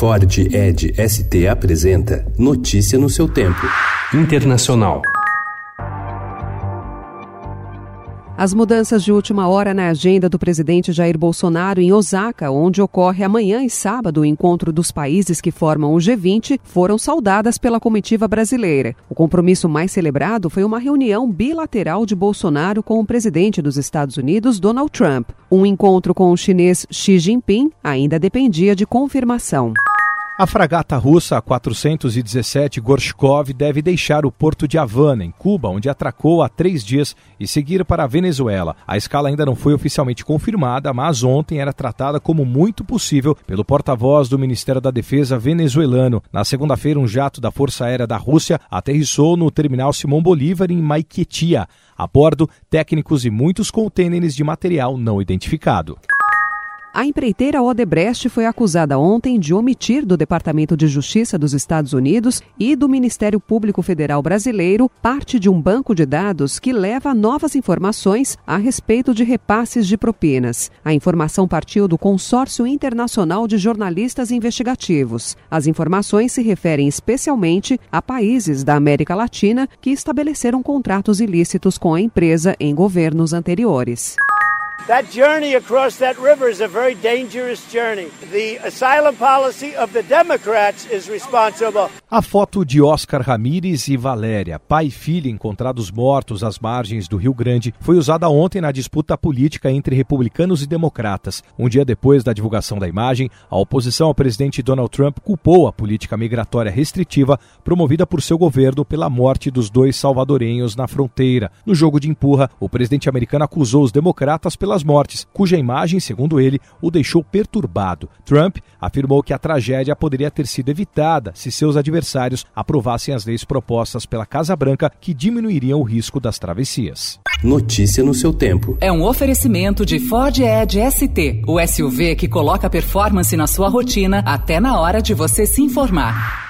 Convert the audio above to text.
Ford Ed ST apresenta Notícia no seu tempo. Internacional. As mudanças de última hora na agenda do presidente Jair Bolsonaro em Osaka, onde ocorre amanhã e sábado o encontro dos países que formam o G20, foram saudadas pela comitiva brasileira. O compromisso mais celebrado foi uma reunião bilateral de Bolsonaro com o presidente dos Estados Unidos, Donald Trump. Um encontro com o chinês Xi Jinping ainda dependia de confirmação. A fragata russa 417 Gorshkov deve deixar o porto de Havana, em Cuba, onde atracou há três dias, e seguir para a Venezuela. A escala ainda não foi oficialmente confirmada, mas ontem era tratada como muito possível pelo porta-voz do Ministério da Defesa venezuelano. Na segunda-feira, um jato da Força Aérea da Rússia aterrissou no terminal Simão Bolívar, em Maiquetia. A bordo, técnicos e muitos contêineres de material não identificado. A empreiteira Odebrecht foi acusada ontem de omitir do Departamento de Justiça dos Estados Unidos e do Ministério Público Federal Brasileiro parte de um banco de dados que leva novas informações a respeito de repasses de propinas. A informação partiu do Consórcio Internacional de Jornalistas Investigativos. As informações se referem especialmente a países da América Latina que estabeleceram contratos ilícitos com a empresa em governos anteriores. That journey across that river is a very dangerous journey. The asylum policy of the Democrats is responsible. A foto de Oscar Ramírez e Valéria, pai e filha encontrados mortos às margens do Rio Grande, foi usada ontem na disputa política entre republicanos e democratas. Um dia depois da divulgação da imagem, a oposição ao presidente Donald Trump culpou a política migratória restritiva promovida por seu governo pela morte dos dois salvadorenhos na fronteira. No jogo de empurra, o presidente americano acusou os democratas pela pelas mortes, cuja imagem, segundo ele, o deixou perturbado. Trump afirmou que a tragédia poderia ter sido evitada se seus adversários aprovassem as leis propostas pela Casa Branca que diminuiriam o risco das travessias. Notícia no seu tempo. É um oferecimento de Ford Edge ST, o SUV que coloca performance na sua rotina até na hora de você se informar.